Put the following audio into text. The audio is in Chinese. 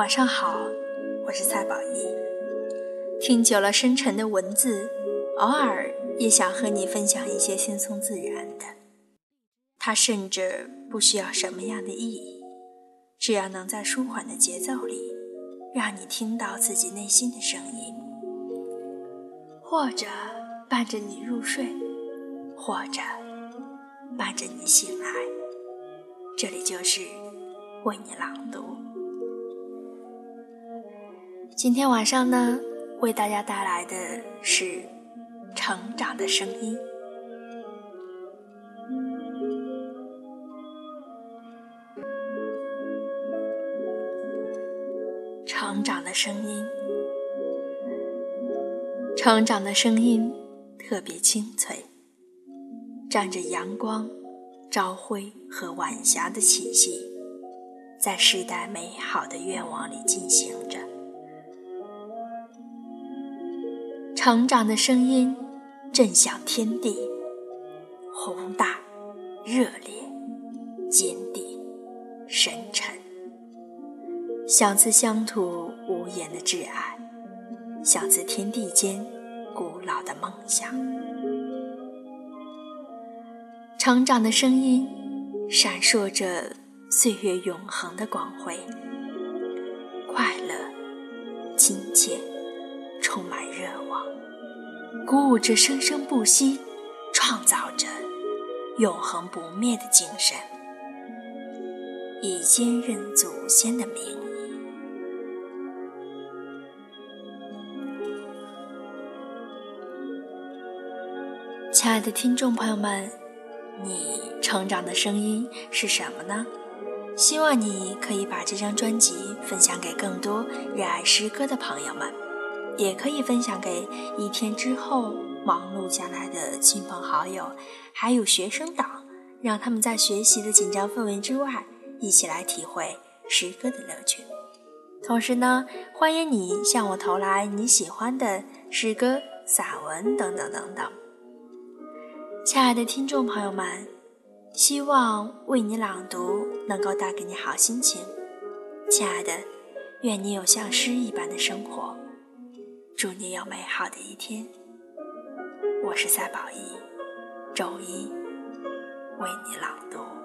晚上好，我是蔡宝仪。听久了深沉的文字，偶尔也想和你分享一些轻松自然的。它甚至不需要什么样的意义，只要能在舒缓的节奏里，让你听到自己内心的声音，或者伴着你入睡，或者伴着你醒来。这里就是为你朗读。今天晚上呢，为大家带来的是《成长的声音》。成长的声音，成长的声音特别清脆，沾着阳光、朝晖和晚霞的气息，在世代美好的愿望里进行着。成长的声音震响天地，宏大、热烈、坚定、深沉，响自乡土无言的挚爱，响自天地间古老的梦想。成长的声音闪烁着岁月永恒的光辉，快乐、亲切。愿望，鼓舞着生生不息，创造着永恒不灭的精神，以坚韧祖先的名义。亲爱的听众朋友们，你成长的声音是什么呢？希望你可以把这张专辑分享给更多热爱诗歌的朋友们。也可以分享给一天之后忙碌下来的亲朋好友，还有学生党，让他们在学习的紧张氛围之外，一起来体会诗歌的乐趣。同时呢，欢迎你向我投来你喜欢的诗歌、散文等等等等。亲爱的听众朋友们，希望为你朗读能够带给你好心情。亲爱的，愿你有像诗一般的生活。祝你有美好的一天。我是赛宝仪，周一为你朗读。